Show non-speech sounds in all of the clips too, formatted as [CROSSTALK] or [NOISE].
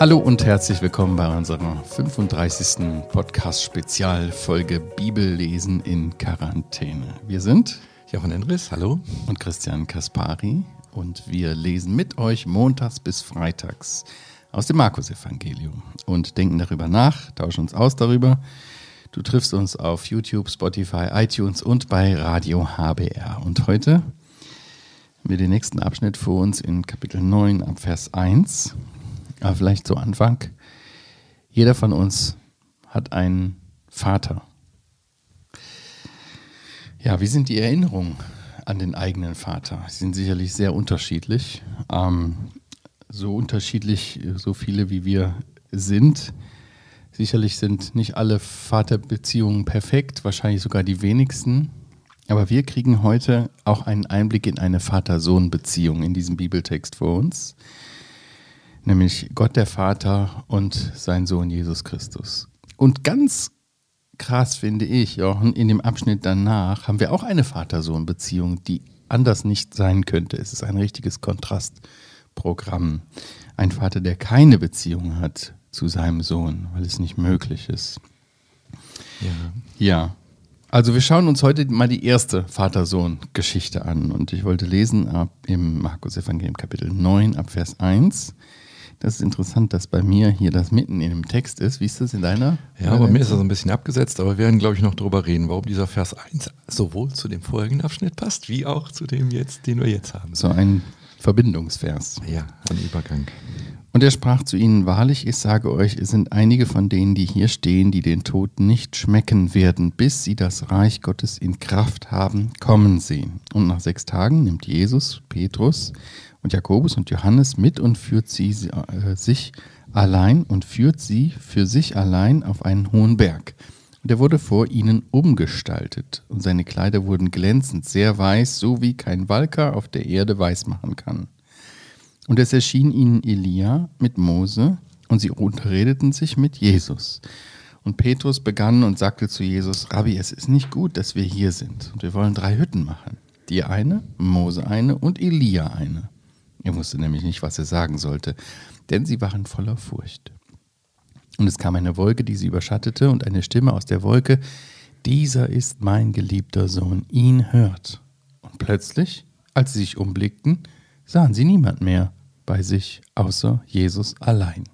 Hallo und herzlich willkommen bei unserer 35. Podcast-Spezialfolge Bibellesen in Quarantäne. Wir sind Jochen Endres, hallo. Und Christian Kaspari und wir lesen mit euch montags bis freitags aus dem Markus-Evangelium und denken darüber nach, tauschen uns aus darüber. Du triffst uns auf YouTube, Spotify, iTunes und bei Radio HBR. Und heute wir den nächsten Abschnitt vor uns in Kapitel 9 ab Vers 1 aber vielleicht zu Anfang. Jeder von uns hat einen Vater. Ja, wie sind die Erinnerungen an den eigenen Vater? Sie sind sicherlich sehr unterschiedlich. Ähm, so unterschiedlich, so viele wie wir sind. Sicherlich sind nicht alle Vaterbeziehungen perfekt, wahrscheinlich sogar die wenigsten. Aber wir kriegen heute auch einen Einblick in eine Vater-Sohn-Beziehung in diesem Bibeltext vor uns nämlich Gott der Vater und sein Sohn Jesus Christus. Und ganz krass finde ich, Jochen, in dem Abschnitt danach haben wir auch eine Vater-Sohn-Beziehung, die anders nicht sein könnte. Es ist ein richtiges Kontrastprogramm. Ein Vater, der keine Beziehung hat zu seinem Sohn, weil es nicht möglich ist. Ja. Ja. Also wir schauen uns heute mal die erste Vater-Sohn-Geschichte an. Und ich wollte lesen ab im Markus Evangelium Kapitel 9 ab Vers 1. Das ist interessant, dass bei mir hier das mitten in dem Text ist. Wie ist das in deiner? Ja, bei mir ist das ein bisschen abgesetzt, aber wir werden, glaube ich, noch darüber reden, warum dieser Vers 1 sowohl zu dem vorigen Abschnitt passt, wie auch zu dem jetzt, den wir jetzt haben. So ein Verbindungsvers. Ja, ein Übergang. Und er sprach zu ihnen, wahrlich, ich sage euch, es sind einige von denen, die hier stehen, die den Tod nicht schmecken werden, bis sie das Reich Gottes in Kraft haben, kommen sehen. Und nach sechs Tagen nimmt Jesus Petrus und Jakobus und Johannes mit und führt sie äh, sich allein und führt sie für sich allein auf einen hohen Berg. Und er wurde vor ihnen umgestaltet, und seine Kleider wurden glänzend, sehr weiß, so wie kein Walker auf der Erde weiß machen kann. Und es erschien ihnen Elia mit Mose, und sie unterredeten sich mit Jesus. Und Petrus begann und sagte zu Jesus, Rabbi, es ist nicht gut, dass wir hier sind, und wir wollen drei Hütten machen. Die eine, Mose eine und Elia eine. Er wusste nämlich nicht, was er sagen sollte, denn sie waren voller Furcht. Und es kam eine Wolke, die sie überschattete, und eine Stimme aus der Wolke, dieser ist mein geliebter Sohn, ihn hört. Und plötzlich, als sie sich umblickten, sahen sie niemand mehr bei sich außer Jesus allein.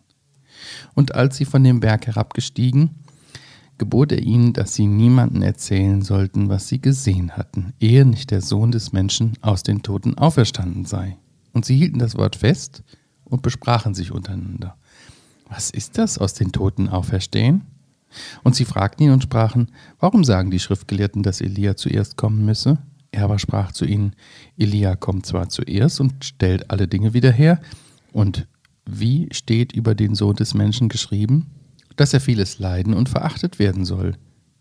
Und als sie von dem Berg herabgestiegen, gebot er ihnen, dass sie niemanden erzählen sollten, was sie gesehen hatten, ehe nicht der Sohn des Menschen aus den Toten auferstanden sei. Und sie hielten das Wort fest und besprachen sich untereinander. Was ist das aus den Toten auferstehen? Und sie fragten ihn und sprachen, warum sagen die Schriftgelehrten, dass Elia zuerst kommen müsse? Er aber sprach zu ihnen, Elia kommt zwar zuerst und stellt alle Dinge wieder her, und wie steht über den Sohn des Menschen geschrieben? Dass er vieles leiden und verachtet werden soll.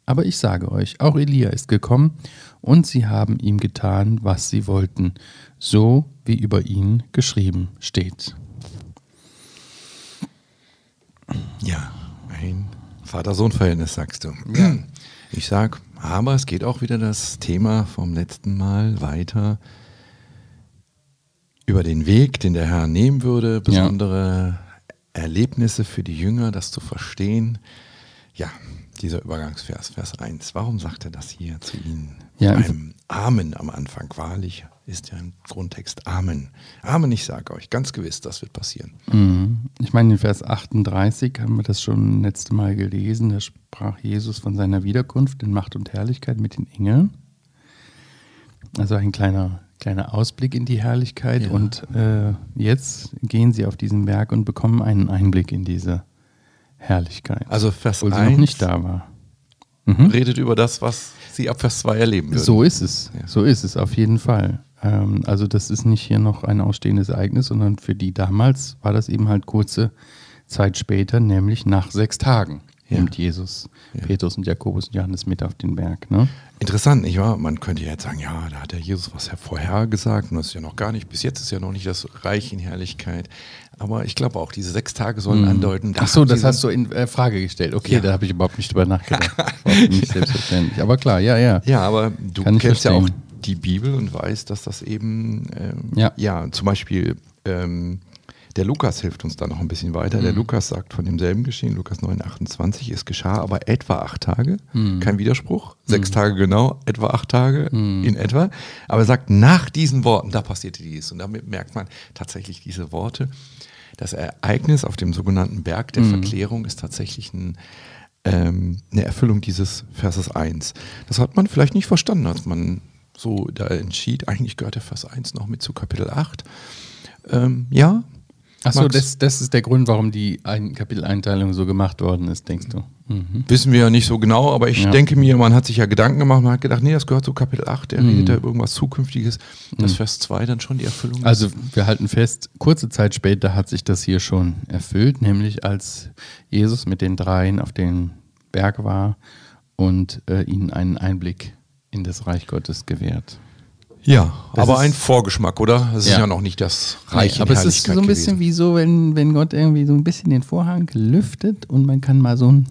Aber ich sage euch, auch Elia ist gekommen, und sie haben ihm getan, was sie wollten, so wie über ihn geschrieben steht. Ja, ein Vater-Sohn-Verhältnis, sagst du. Ja. Ich sag, aber es geht auch wieder das Thema vom letzten Mal weiter über den Weg, den der Herr nehmen würde, besondere ja. Erlebnisse für die Jünger, das zu verstehen. Ja, dieser Übergangsvers, Vers 1. Warum sagt er das hier zu Ihnen? Ja, einem Amen am Anfang. Wahrlich ist ja im Grundtext Amen. Amen, ich sage euch, ganz gewiss, das wird passieren. Mhm. Ich meine, in Vers 38 haben wir das schon letzte Mal gelesen. Da sprach Jesus von seiner Wiederkunft in Macht und Herrlichkeit mit den Engeln. Also ein kleiner, kleiner Ausblick in die Herrlichkeit. Ja. Und äh, jetzt gehen sie auf diesen Berg und bekommen einen Einblick in diese Herrlichkeit. Also Vers obwohl 1 noch nicht da war. Mhm. Redet über das, was sie ab Vers 2 erleben würden. So ist es. Ja. So ist es, auf jeden Fall. Ähm, also, das ist nicht hier noch ein ausstehendes Ereignis, sondern für die damals war das eben halt kurze Zeit später, nämlich nach sechs Tagen ja. nimmt Jesus ja. Petrus und Jakobus und Johannes mit auf den Berg. Ne? Interessant, nicht wahr? Man könnte jetzt sagen, ja, da hat der Jesus was vorhergesagt und das ist ja noch gar nicht, bis jetzt ist ja noch nicht das Reich in Herrlichkeit. Aber ich glaube auch, diese sechs Tage sollen mhm. andeuten. Ach so, das hast du in äh, Frage gestellt. Okay, ja. da habe ich überhaupt nicht drüber nachgedacht. [LAUGHS] nicht selbstverständlich. Aber klar, ja, ja. Ja, aber du Kann kennst ja auch die Bibel und weiß, dass das eben, ähm, ja. ja, zum Beispiel ähm, der Lukas hilft uns da noch ein bisschen weiter. Mhm. Der Lukas sagt von demselben Geschehen, Lukas 9, 28, es geschah aber etwa acht Tage, mhm. kein Widerspruch, sechs mhm. Tage genau, etwa acht Tage mhm. in etwa. Aber er sagt, nach diesen Worten, da passierte dies. Und damit merkt man tatsächlich diese Worte. Das Ereignis auf dem sogenannten Berg der mhm. Verklärung ist tatsächlich ein, ähm, eine Erfüllung dieses Verses 1. Das hat man vielleicht nicht verstanden, als man so da entschied. Eigentlich gehört der Vers 1 noch mit zu Kapitel 8. Ähm, ja, Achso, das, das ist der Grund, warum die Ein Kapiteleinteilung so gemacht worden ist, denkst du? Mhm. Wissen wir ja nicht so genau, aber ich ja. denke mir, man hat sich ja Gedanken gemacht, man hat gedacht, nee, das gehört zu Kapitel 8, der mhm. redet da über irgendwas Zukünftiges. Das mhm. Vers 2 dann schon die Erfüllung. Also wir halten fest, kurze Zeit später hat sich das hier schon erfüllt, nämlich als Jesus mit den Dreien auf den Berg war und äh, ihnen einen Einblick in das Reich Gottes gewährt. Ja, das aber ein Vorgeschmack, oder? Es ist ja. ja noch nicht das Reich. Nee, aber es ist so ein bisschen gewesen. wie so, wenn, wenn Gott irgendwie so ein bisschen den Vorhang lüftet und man kann mal so ein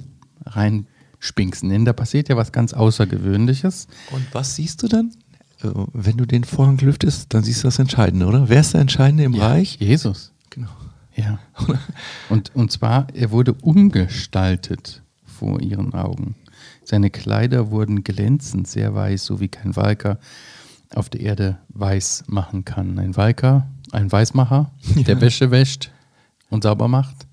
reinspinksen. Denn da passiert ja was ganz Außergewöhnliches. Und was siehst du dann? Äh, wenn du den Vorhang lüftest, dann siehst du das Entscheidende, oder? Wer ist der Entscheidende im ja, Reich? Jesus. Genau. Ja. [LAUGHS] und, und zwar, er wurde umgestaltet vor ihren Augen. Seine Kleider wurden glänzend, sehr weiß, so wie kein Walker auf der Erde weiß machen kann. Ein Walker, ein Weißmacher, [LAUGHS] der Wäsche wäscht und sauber macht.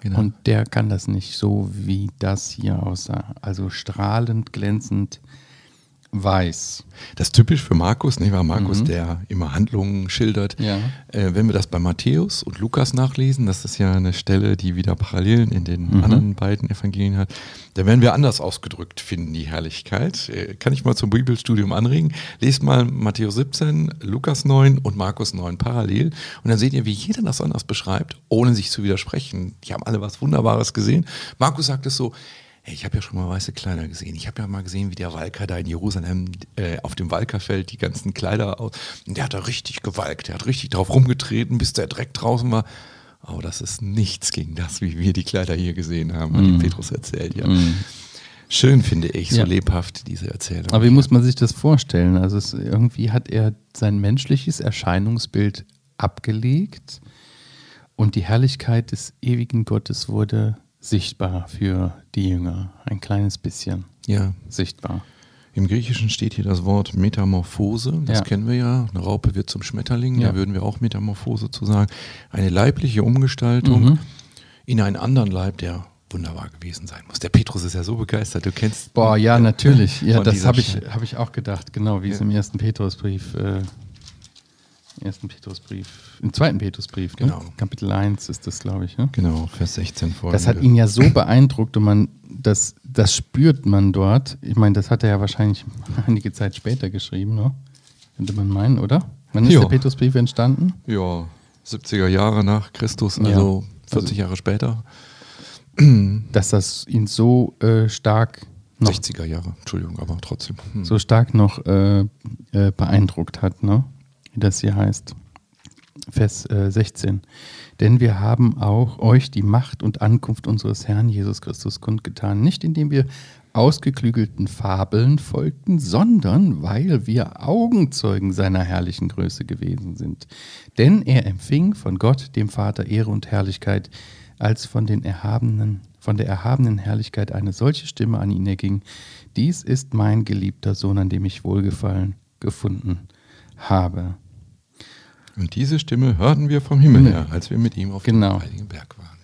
Genau. Und der kann das nicht so, wie das hier aussah. Also strahlend, glänzend, weiß. Das ist typisch für Markus, nicht wahr? Markus, mhm. der immer Handlungen schildert. Ja. Äh, wenn wir das bei Matthäus und Lukas nachlesen, das ist ja eine Stelle, die wieder Parallelen in den mhm. anderen beiden Evangelien hat, da werden wir anders ausgedrückt finden, die Herrlichkeit. Äh, kann ich mal zum Bibelstudium anregen? Lest mal Matthäus 17, Lukas 9 und Markus 9 parallel und dann seht ihr, wie jeder das anders beschreibt, ohne sich zu widersprechen. Die haben alle was Wunderbares gesehen. Markus sagt es so, ich habe ja schon mal weiße Kleider gesehen. Ich habe ja mal gesehen, wie der Walker da in Jerusalem äh, auf dem Walkerfeld die ganzen Kleider aus. Und der hat da richtig gewalkt. Der hat richtig drauf rumgetreten, bis der Dreck draußen war. Aber das ist nichts gegen das, wie wir die Kleider hier gesehen haben, hat mm. Petrus erzählt. Ja. Mm. Schön finde ich, so ja. lebhaft diese Erzählung. Aber wie muss man sich das vorstellen? Also es, irgendwie hat er sein menschliches Erscheinungsbild abgelegt und die Herrlichkeit des ewigen Gottes wurde sichtbar für die Jünger. Ein kleines bisschen ja. sichtbar. Im Griechischen steht hier das Wort Metamorphose. Das ja. kennen wir ja. Eine Raupe wird zum Schmetterling. Ja. Da würden wir auch Metamorphose zu sagen. Eine leibliche Umgestaltung mhm. in einen anderen Leib, der wunderbar gewesen sein muss. Der Petrus ist ja so begeistert. Du kennst. Boah, ja, natürlich. Ja, das habe ich, hab ich auch gedacht. Genau, wie ja. es im ersten Petrusbrief äh, ersten Petrusbrief, im zweiten Petrusbrief, ne? genau. Ne? Kapitel 1 ist das, glaube ich. Ne? Genau, Vers 16 vor. Das hat ihn ja so beeindruckt und man, das, das spürt man dort. Ich meine, das hat er ja wahrscheinlich [LAUGHS] einige Zeit später geschrieben, ne? könnte man meinen, oder? Wann ist jo. der Petrusbrief entstanden? Ja, 70er Jahre nach Christus, also ja. 40 also, Jahre später. [CLEARS THROAT] Dass das ihn so äh, stark noch, 60er Jahre, Entschuldigung, aber trotzdem. Hm. So stark noch äh, äh, beeindruckt hat, ne? Wie das hier heißt. Vers äh, 16. Denn wir haben auch euch die Macht und Ankunft unseres Herrn Jesus Christus kundgetan, nicht indem wir ausgeklügelten Fabeln folgten, sondern weil wir Augenzeugen seiner herrlichen Größe gewesen sind. Denn er empfing von Gott, dem Vater, Ehre und Herrlichkeit, als von den erhabenen, von der erhabenen Herrlichkeit eine solche Stimme an ihn erging. Dies ist mein geliebter Sohn, an dem ich Wohlgefallen gefunden habe. Und diese Stimme hörten wir vom Himmel her, als wir mit ihm auf genau. dem Heiligen Berg waren.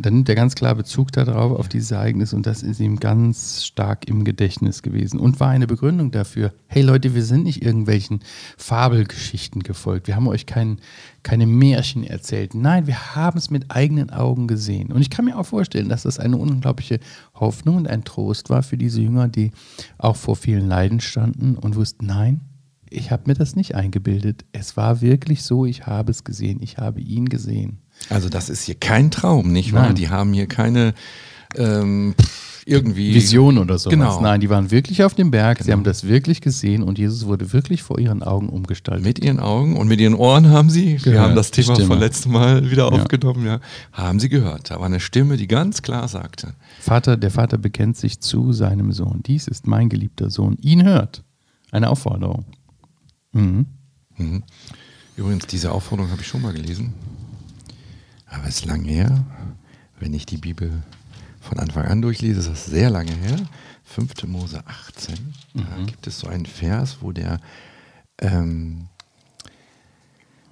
Dann nimmt er ganz klar Bezug darauf, auf dieses Ereignis und das ist ihm ganz stark im Gedächtnis gewesen und war eine Begründung dafür. Hey Leute, wir sind nicht irgendwelchen Fabelgeschichten gefolgt. Wir haben euch kein, keine Märchen erzählt. Nein, wir haben es mit eigenen Augen gesehen. Und ich kann mir auch vorstellen, dass das eine unglaubliche Hoffnung und ein Trost war für diese Jünger, die auch vor vielen Leiden standen und wussten, nein, ich habe mir das nicht eingebildet. Es war wirklich so, ich habe es gesehen, ich habe ihn gesehen. Also das ist hier kein Traum, nicht wahr? Nein. Die haben hier keine ähm, irgendwie Vision oder so. Genau. Nein, die waren wirklich auf dem Berg, genau. sie haben das wirklich gesehen und Jesus wurde wirklich vor ihren Augen umgestaltet. Mit ihren Augen und mit ihren Ohren haben sie, gehört, wir haben das Thema vom letzten Mal wieder ja. aufgenommen, ja, haben sie gehört. Da war eine Stimme, die ganz klar sagte. Vater, der Vater bekennt sich zu seinem Sohn. Dies ist mein geliebter Sohn. Ihn hört. Eine Aufforderung. Mhm. Mhm. Übrigens, diese Aufforderung habe ich schon mal gelesen. Aber es ist lange her. Wenn ich die Bibel von Anfang an durchlese, ist das sehr lange her. 5. Mose 18. Mhm. Da gibt es so einen Vers, wo der ähm,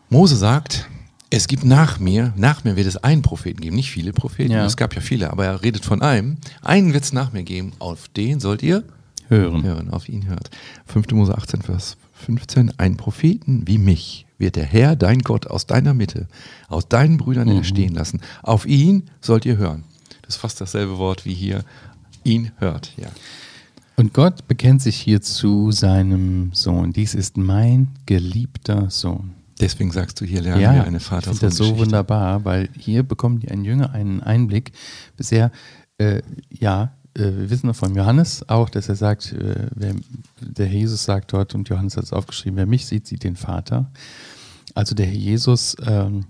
Mose sagt, es gibt nach mir, nach mir wird es einen Propheten geben, nicht viele Propheten, ja. es gab ja viele, aber er redet von einem. Einen wird es nach mir geben, auf den sollt ihr hören. hören auf ihn hört. 5. Mose 18, Vers 15, ein Propheten wie mich wird der Herr, dein Gott, aus deiner Mitte, aus deinen Brüdern mhm. erstehen lassen. Auf ihn sollt ihr hören. Das ist fast dasselbe Wort wie hier, ihn hört, ja. Und Gott bekennt sich hier zu seinem Sohn. Dies ist mein geliebter Sohn. Deswegen sagst du hier, lernen ja, wir eine Vater. Ich finde das so wunderbar, weil hier bekommen die ein Jünger einen Einblick. Bisher, äh, ja, wir wissen von Johannes auch, dass er sagt, äh, wer, der Jesus sagt dort, und Johannes hat es aufgeschrieben, wer mich sieht, sieht den Vater. Also der Herr Jesus ähm,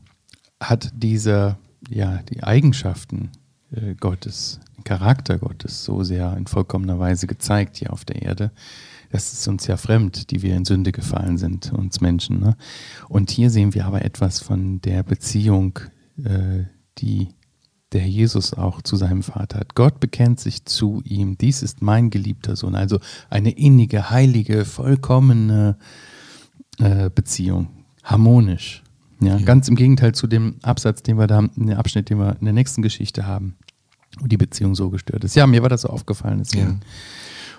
hat diese, ja, die Eigenschaften äh, Gottes, den Charakter Gottes so sehr in vollkommener Weise gezeigt hier auf der Erde. Das ist uns ja fremd, die wir in Sünde gefallen sind, uns Menschen. Ne? Und hier sehen wir aber etwas von der Beziehung, äh, die der Jesus auch zu seinem Vater hat. Gott bekennt sich zu ihm. Dies ist mein geliebter Sohn. Also eine innige, heilige, vollkommene äh, Beziehung. Harmonisch. Ja, ja, Ganz im Gegenteil zu dem Absatz, den wir da, den Abschnitt, den wir in der nächsten Geschichte haben, wo die Beziehung so gestört ist. Ja, mir war das so aufgefallen. Deswegen. Ja.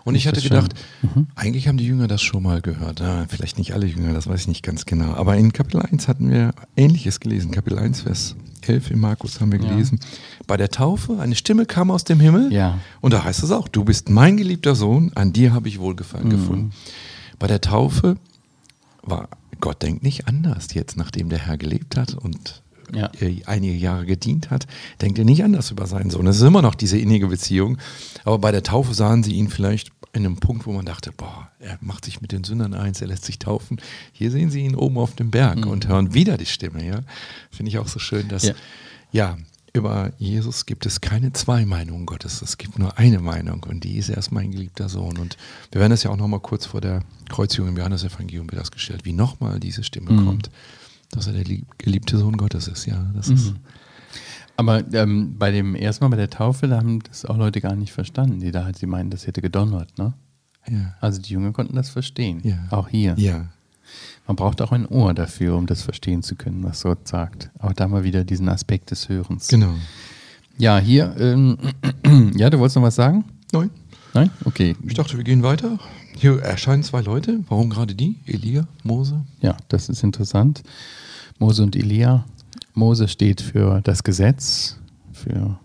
Und ich hatte gedacht, mhm. eigentlich haben die Jünger das schon mal gehört. Ja, vielleicht nicht alle Jünger, das weiß ich nicht ganz genau. Aber in Kapitel 1 hatten wir Ähnliches gelesen. Kapitel 1, Vers 11 in Markus haben wir gelesen. Ja. Bei der Taufe, eine Stimme kam aus dem Himmel. Ja. Und da heißt es auch, du bist mein geliebter Sohn, an dir habe ich Wohlgefallen mhm. gefunden. Bei der Taufe war Gott denkt nicht anders jetzt, nachdem der Herr gelebt hat und ja. einige Jahre gedient hat, denkt er nicht anders über seinen Sohn. Es ist immer noch diese innige Beziehung. Aber bei der Taufe sahen sie ihn vielleicht in einem Punkt, wo man dachte, boah, er macht sich mit den Sündern eins, er lässt sich taufen. Hier sehen sie ihn oben auf dem Berg mhm. und hören wieder die Stimme. Ja? Finde ich auch so schön, dass, ja, ja über Jesus gibt es keine zwei Meinungen Gottes, es gibt nur eine Meinung und die ist erst mein geliebter Sohn. Und wir werden das ja auch nochmal kurz vor der Kreuzigung im Johannesevangelium wird das gestellt, wie nochmal diese Stimme mhm. kommt, dass er der geliebte Sohn Gottes ist. Ja, das mhm. ist aber ähm, bei dem ersten Mal bei der Taufe, da haben das auch Leute gar nicht verstanden, die da halt, sie meinen, das hätte gedonnert, ne? Ja. Also die Jünger konnten das verstehen. Ja. Auch hier. Ja. Man braucht auch ein Ohr dafür, um das verstehen zu können, was Gott sagt. Auch da mal wieder diesen Aspekt des Hörens. Genau. Ja, hier, ähm, [CLEARS THROAT] ja, du wolltest noch was sagen? Nein. Nein? Okay. Ich dachte, wir gehen weiter. Hier erscheinen zwei Leute. Warum gerade die? Elia, Mose? Ja, das ist interessant. Mose und Elia Mose steht für das Gesetz, für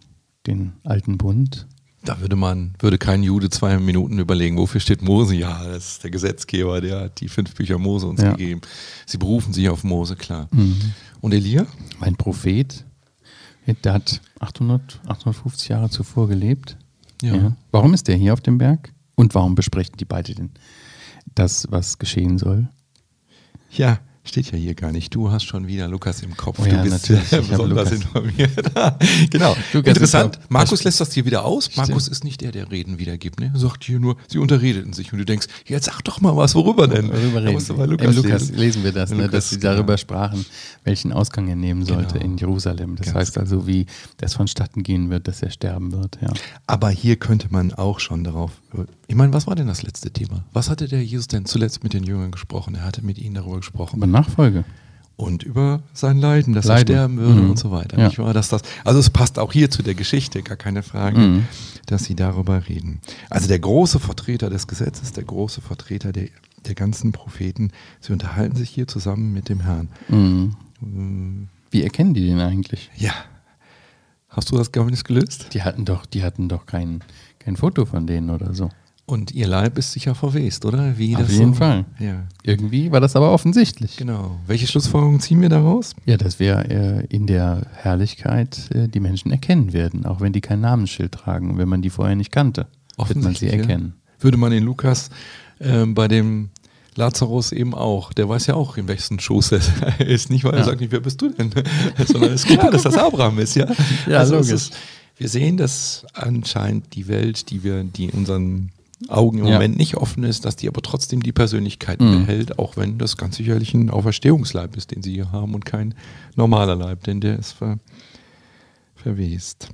den alten Bund. Da würde man, würde kein Jude zwei Minuten überlegen, wofür steht Mose? Ja, das ist der Gesetzgeber, der hat die fünf Bücher Mose uns ja. gegeben. Sie berufen sich auf Mose, klar. Mhm. Und Elia? Mein Prophet, der hat 800, 850 Jahre zuvor gelebt. Ja. ja. Warum ist der hier auf dem Berg? Und warum besprechen die beide denn das, was geschehen soll? Ja, Steht ja hier gar nicht. Du hast schon wieder Lukas im Kopf. Oh ja, du bist natürlich. besonders informiert. [LAUGHS] genau. Lukas Interessant. Markus lässt das hier wieder aus. Markus ist nicht der, der Reden wiedergibt. Ne? Er sagt hier nur, sie unterredeten sich. Und du denkst, jetzt sag doch mal was, worüber denn? Worüber reden. Da Lukas, Lukas lesen. lesen wir das, ne, Lukas, dass sie darüber genau. sprachen, welchen Ausgang er nehmen sollte genau. in Jerusalem. Das Ganz heißt also, wie das vonstatten gehen wird, dass er sterben wird. Ja. Aber hier könnte man auch schon darauf. Ich meine, was war denn das letzte Thema? Was hatte der Jesus denn zuletzt mit den Jüngern gesprochen? Er hatte mit ihnen darüber gesprochen. Aber Nachfolge. Und über sein Leiden, dass Leiden. er sterben würde mhm. und so weiter. Ja. Nicht wahr? Dass das, also es passt auch hier zu der Geschichte, gar keine Frage, mhm. dass sie darüber reden. Also der große Vertreter des Gesetzes, der große Vertreter der, der ganzen Propheten, sie unterhalten sich hier zusammen mit dem Herrn. Mhm. Wie erkennen die den eigentlich? Ja. Hast du das Geheimnis gelöst? Die hatten doch, die hatten doch kein, kein Foto von denen oder so. Und ihr Leib ist sicher verwest, oder? Wie Auf jeden so? Fall. Ja. Irgendwie war das aber offensichtlich. Genau. Welche Schlussfolgerungen ziehen wir daraus? Ja, dass wir äh, in der Herrlichkeit äh, die Menschen erkennen werden, auch wenn die kein Namensschild tragen und wenn man die vorher nicht kannte, wird man sie erkennen. Ja. Würde man in Lukas äh, bei dem Lazarus eben auch. Der weiß ja auch, in welchen Schoß er [LAUGHS] ist. Nicht, weil ja. er sagt nicht, wer bist du denn? [LAUGHS] Sondern ist klar, dass das Abraham ist, ja. Ja, also logisch. Ist, wir sehen, dass anscheinend die Welt, die wir, die unseren Augen im ja. Moment nicht offen ist, dass die aber trotzdem die Persönlichkeit mhm. behält, auch wenn das ganz sicherlich ein Auferstehungsleib ist, den sie hier haben und kein normaler Leib, denn der ist ver verwest.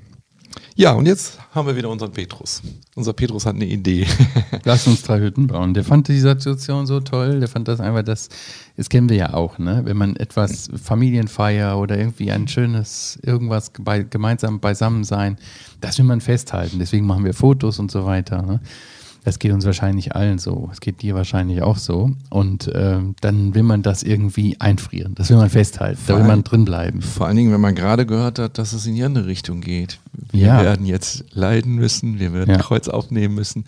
Ja, und jetzt haben wir wieder unseren Petrus. Unser Petrus hat eine Idee. [LAUGHS] Lass uns drei Hütten bauen. Der fand die Situation so toll. Der fand das einfach, das, das kennen wir ja auch, ne? Wenn man etwas Familienfeier oder irgendwie ein schönes irgendwas bei, gemeinsam beisammen sein, das will man festhalten. Deswegen machen wir Fotos und so weiter. Ne? Das geht uns wahrscheinlich allen so. Es geht dir wahrscheinlich auch so. Und äh, dann will man das irgendwie einfrieren. Das will man festhalten. Vor da will man drin bleiben. Vor allen Dingen, wenn man gerade gehört hat, dass es in die andere Richtung geht. Wir ja. werden jetzt leiden müssen, wir werden ja. Kreuz aufnehmen müssen.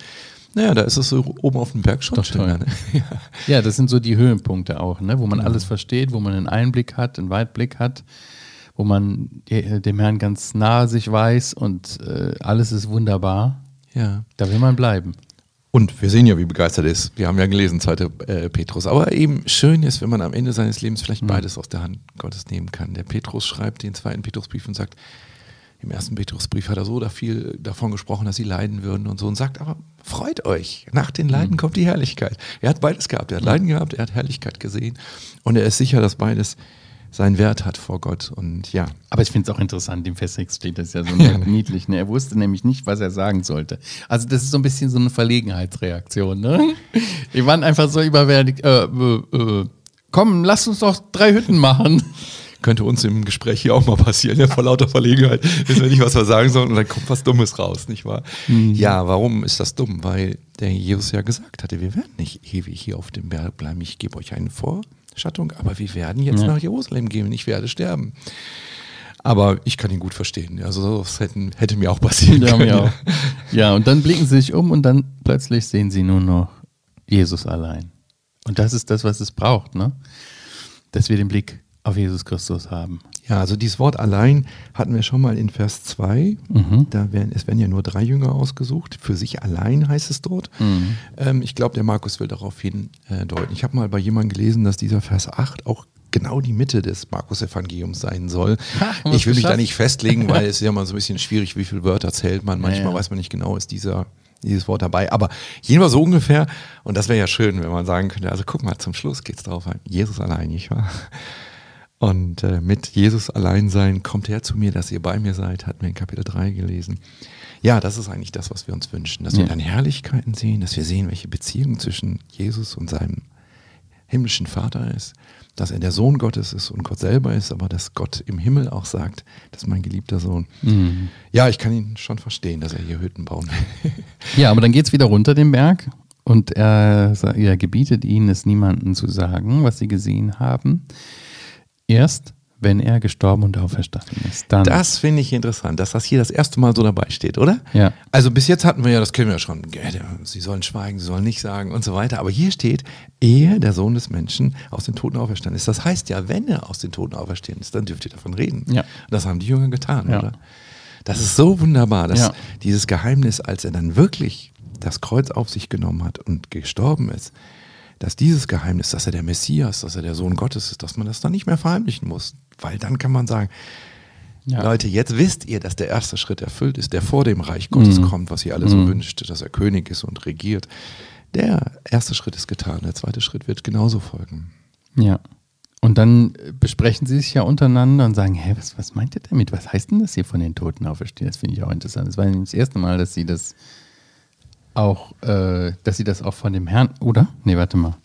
Naja, da ist es so oben auf dem Berg schon Doch, toll. Ne? [LAUGHS] Ja. ja. das sind so die Höhenpunkte auch, ne? wo man genau. alles versteht, wo man einen Einblick hat, einen Weitblick hat, wo man dem Herrn ganz nahe sich weiß und äh, alles ist wunderbar. Ja. Da will man bleiben. Und wir sehen ja, wie begeistert er ist. Wir haben ja gelesen, zweite äh, Petrus. Aber eben schön ist, wenn man am Ende seines Lebens vielleicht mhm. beides aus der Hand Gottes nehmen kann. Der Petrus schreibt den zweiten Petrusbrief und sagt, im ersten Petrusbrief hat er so da viel davon gesprochen, dass sie leiden würden und so und sagt, aber freut euch, nach den Leiden mhm. kommt die Herrlichkeit. Er hat beides gehabt. Er hat Leiden gehabt, er hat Herrlichkeit gesehen und er ist sicher, dass beides seinen Wert hat vor Gott. Und ja. Aber ich finde es auch interessant, im Festhex steht das ja so [LAUGHS] niedlich. Ne? Er wusste nämlich nicht, was er sagen sollte. Also das ist so ein bisschen so eine Verlegenheitsreaktion. Ne? [LAUGHS] Die waren einfach so überwältigt. Äh, äh, äh, komm, lass uns doch drei Hütten machen. [LAUGHS] Könnte uns im Gespräch hier auch mal passieren, ja, vor lauter Verlegenheit. Wissen wir nicht, was wir sagen sollen und dann kommt was Dummes raus, nicht wahr? Mhm. Ja, warum ist das dumm? Weil der Jesus ja gesagt hatte, wir werden nicht ewig hier auf dem Berg bleiben. Ich gebe euch einen vor Schattung, aber wir werden jetzt ja. nach Jerusalem gehen ich werde sterben. Aber ich kann ihn gut verstehen. Also das hätten, hätte mir auch passieren ja, können. Auch. Ja, und dann blicken sie sich um und dann plötzlich sehen sie nur noch Jesus allein. Und das ist das, was es braucht, ne? Dass wir den Blick auf Jesus Christus haben. Ja, also dieses Wort allein hatten wir schon mal in Vers 2. Mhm. Da werden, es werden ja nur drei Jünger ausgesucht. Für sich allein heißt es dort. Mhm. Ähm, ich glaube, der Markus will darauf hindeuten. Ich habe mal bei jemandem gelesen, dass dieser Vers 8 auch genau die Mitte des Markus-Evangeliums sein soll. [LAUGHS] Ha, ich will mich da nicht festlegen, weil [LAUGHS] es ist ja mal so ein bisschen schwierig, wie viele Wörter zählt man. Manchmal ja, ja. weiß man nicht genau, ist dieser dieses Wort dabei. Aber jedenfalls so ungefähr, und das wäre ja schön, wenn man sagen könnte, also guck mal, zum Schluss geht es darauf ein, Jesus allein, nicht wahr? Und äh, mit Jesus allein sein, kommt her zu mir, dass ihr bei mir seid, hat mir in Kapitel 3 gelesen. Ja, das ist eigentlich das, was wir uns wünschen, dass ja. wir dann Herrlichkeiten sehen, dass wir sehen, welche Beziehung zwischen Jesus und seinem himmlischen Vater ist, dass er der Sohn Gottes ist und Gott selber ist, aber dass Gott im Himmel auch sagt, das ist mein geliebter Sohn. Mhm. Ja, ich kann ihn schon verstehen, dass er hier Hütten bauen will. [LAUGHS] ja, aber dann geht es wieder runter den Berg und er, er gebietet ihnen, es niemandem zu sagen, was sie gesehen haben. Erst wenn er gestorben und auferstanden ist. Dann. Das finde ich interessant, dass das hier das erste Mal so dabei steht, oder? Ja. Also bis jetzt hatten wir ja, das kennen wir ja schon, sie sollen schweigen, sie sollen nicht sagen und so weiter. Aber hier steht, ehe der Sohn des Menschen aus den Toten auferstanden ist. Das heißt ja, wenn er aus den Toten auferstanden ist, dann dürft ihr davon reden. Ja. Das haben die Jünger getan, ja. oder? Das ist so wunderbar, dass ja. dieses Geheimnis, als er dann wirklich das Kreuz auf sich genommen hat und gestorben ist, dass dieses Geheimnis, dass er der Messias, dass er der Sohn Gottes ist, dass man das dann nicht mehr verheimlichen muss. Weil dann kann man sagen, ja. Leute, jetzt wisst ihr, dass der erste Schritt erfüllt ist, der vor dem Reich Gottes mhm. kommt, was ihr alle so mhm. wünscht, dass er König ist und regiert. Der erste Schritt ist getan, der zweite Schritt wird genauso folgen. Ja. Und dann besprechen sie sich ja untereinander und sagen, hä, was, was meint ihr damit? Was heißt denn das hier von den Toten auferstehen? Das finde ich auch interessant. Das war das erste Mal, dass sie das auch, äh, dass sie das auch von dem Herrn, oder? Nee, warte mal.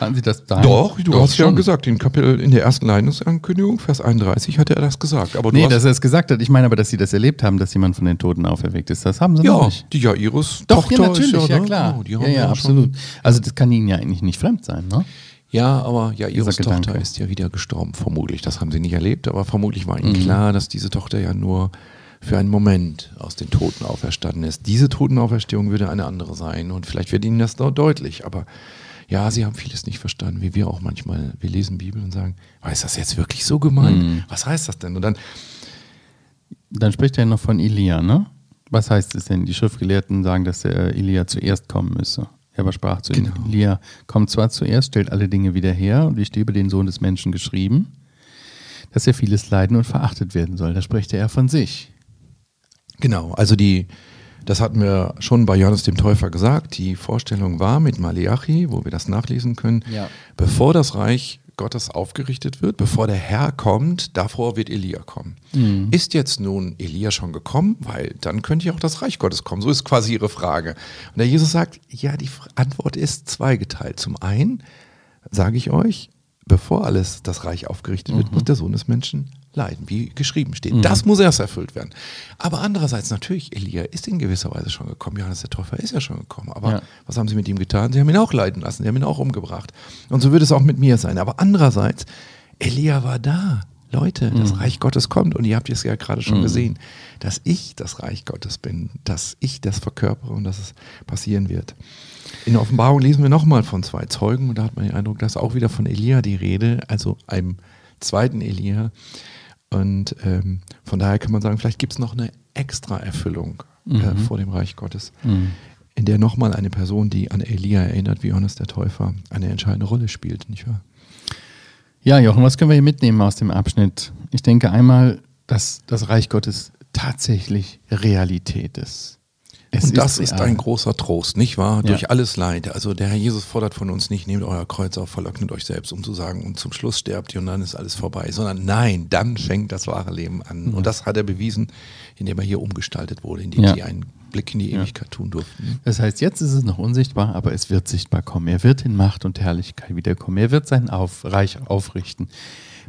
Hatten Sie das da? Doch, du Doch, hast schon. ja gesagt, in Kapitel, in der ersten Leidungsankündigung, Vers 31, hat er das gesagt. Aber nee, dass er es gesagt hat. Ich meine aber, dass sie das erlebt haben, dass jemand von den Toten auferweckt ist. Das haben sie ja, noch nicht. Die Jairus Doch, Tochter ja, natürlich, ja, ja, ne? klar. Genau, ja, ja, absolut. Also das kann ihnen ja eigentlich nicht fremd sein, ne? Ja, aber Jairus Tochter ist ja wieder gestorben, vermutlich. Das haben sie nicht erlebt, aber vermutlich war ihnen mhm. klar, dass diese Tochter ja nur für einen Moment aus den Toten auferstanden ist. Diese Totenauferstehung würde eine andere sein und vielleicht wird Ihnen das dort deutlich, aber ja, Sie haben vieles nicht verstanden, wie wir auch manchmal. Wir lesen Bibel und sagen, war ist das jetzt wirklich so gemeint? Mhm. Was heißt das denn? Und dann, dann spricht er noch von Elia, ne? Was heißt es denn? Die Schriftgelehrten sagen, dass der Elia zuerst kommen müsse. Er aber sprach zu genau. Elia, kommt zwar zuerst, stellt alle Dinge wieder her und steht über den Sohn des Menschen geschrieben, dass er vieles leiden und verachtet werden soll. Da spricht er von sich. Genau, also die Das hatten wir schon bei Johannes dem Täufer gesagt. Die Vorstellung war mit Malachi, wo wir das nachlesen können, ja. bevor das Reich Gottes aufgerichtet wird, bevor der Herr kommt, davor wird Elia kommen. Mhm. Ist jetzt nun Elia schon gekommen? Weil dann könnte ja auch das Reich Gottes kommen. So ist quasi ihre Frage. Und der Jesus sagt, ja, die Antwort ist zweigeteilt. Zum einen sage ich euch, bevor alles das Reich aufgerichtet wird, mhm. muss der Sohn des Menschen leiden, wie geschrieben steht. Mhm. Das muss erst erfüllt werden. Aber andererseits natürlich, Elia ist in gewisser Weise schon gekommen. Johannes der Täufer ist ja schon gekommen. Aber ja. was haben sie mit ihm getan? Sie haben ihn auch leiden lassen, sie haben ihn auch umgebracht. Und so wird es auch mit mir sein. Aber andererseits, Elia war da. Leute, das mhm. Reich Gottes kommt und ihr habt es ja gerade schon mhm. gesehen, dass ich das Reich Gottes bin, dass ich das verkörpere und dass es passieren wird. In der Offenbarung lesen wir nochmal von zwei Zeugen und da hat man den Eindruck, dass auch wieder von Elia die Rede, also einem zweiten Elia. Und ähm, von daher kann man sagen, vielleicht gibt es noch eine extra Erfüllung äh, mhm. vor dem Reich Gottes, mhm. in der nochmal eine Person, die an Elia erinnert, wie Johannes der Täufer, eine entscheidende Rolle spielt, nicht wahr? Ja, Jochen, was können wir hier mitnehmen aus dem Abschnitt? Ich denke einmal, dass das Reich Gottes tatsächlich Realität ist. Es und das ist, ist ein großer Trost, nicht wahr? Ja. Durch alles Leid. Also der Herr Jesus fordert von uns nicht, nehmt euer Kreuz auf, verleugnet euch selbst, um zu sagen, und zum Schluss sterbt ihr und dann ist alles vorbei, sondern nein, dann fängt das wahre Leben an. Ja. Und das hat er bewiesen, indem er hier umgestaltet wurde, indem ja. sie einen Blick in die Ewigkeit tun durften. Das heißt, jetzt ist es noch unsichtbar, aber es wird sichtbar kommen. Er wird in Macht und Herrlichkeit wiederkommen. Er wird sein auf, Reich aufrichten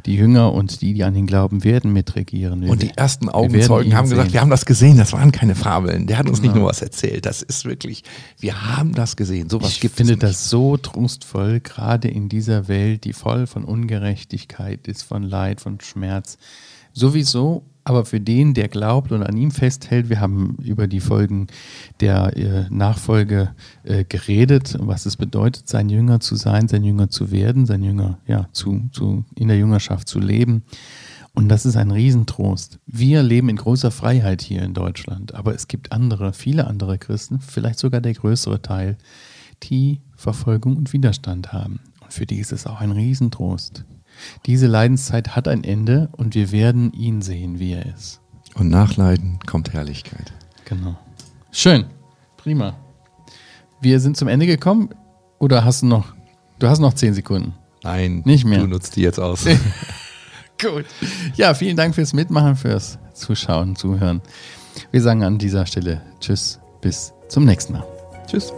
die Jünger und die, die an ihn glauben, werden mitregieren. Wir und die ersten Augenzeugen haben gesagt, sehen. wir haben das gesehen, das waren keine Fabeln. Der hat uns genau. nicht nur was erzählt, das ist wirklich, wir haben das gesehen. So was ich gibt finde das so trostvoll, gerade in dieser Welt, die voll von Ungerechtigkeit ist, von Leid, von Schmerz. Sowieso aber für den, der glaubt und an ihm festhält, wir haben über die Folgen der äh, Nachfolge äh, geredet, was es bedeutet, sein Jünger zu sein, sein Jünger zu werden, sein Jünger ja, zu, zu, in der Jüngerschaft zu leben. Und das ist ein Riesentrost. Wir leben in großer Freiheit hier in Deutschland, aber es gibt andere, viele andere Christen, vielleicht sogar der größere Teil, die Verfolgung und Widerstand haben. Und für die ist es auch ein Riesentrost. Diese Leidenszeit hat ein Ende und wir werden ihn sehen, wie er ist. Und nach Leiden kommt Herrlichkeit. Genau. Schön. Prima. Wir sind zum Ende gekommen. Oder hast du noch? Du hast noch zehn Sekunden. Nein, nicht mehr. Du nutzt die jetzt aus. [LAUGHS] Gut. Ja, vielen Dank fürs Mitmachen, fürs Zuschauen, Zuhören. Wir sagen an dieser Stelle Tschüss, bis zum nächsten Mal. Tschüss.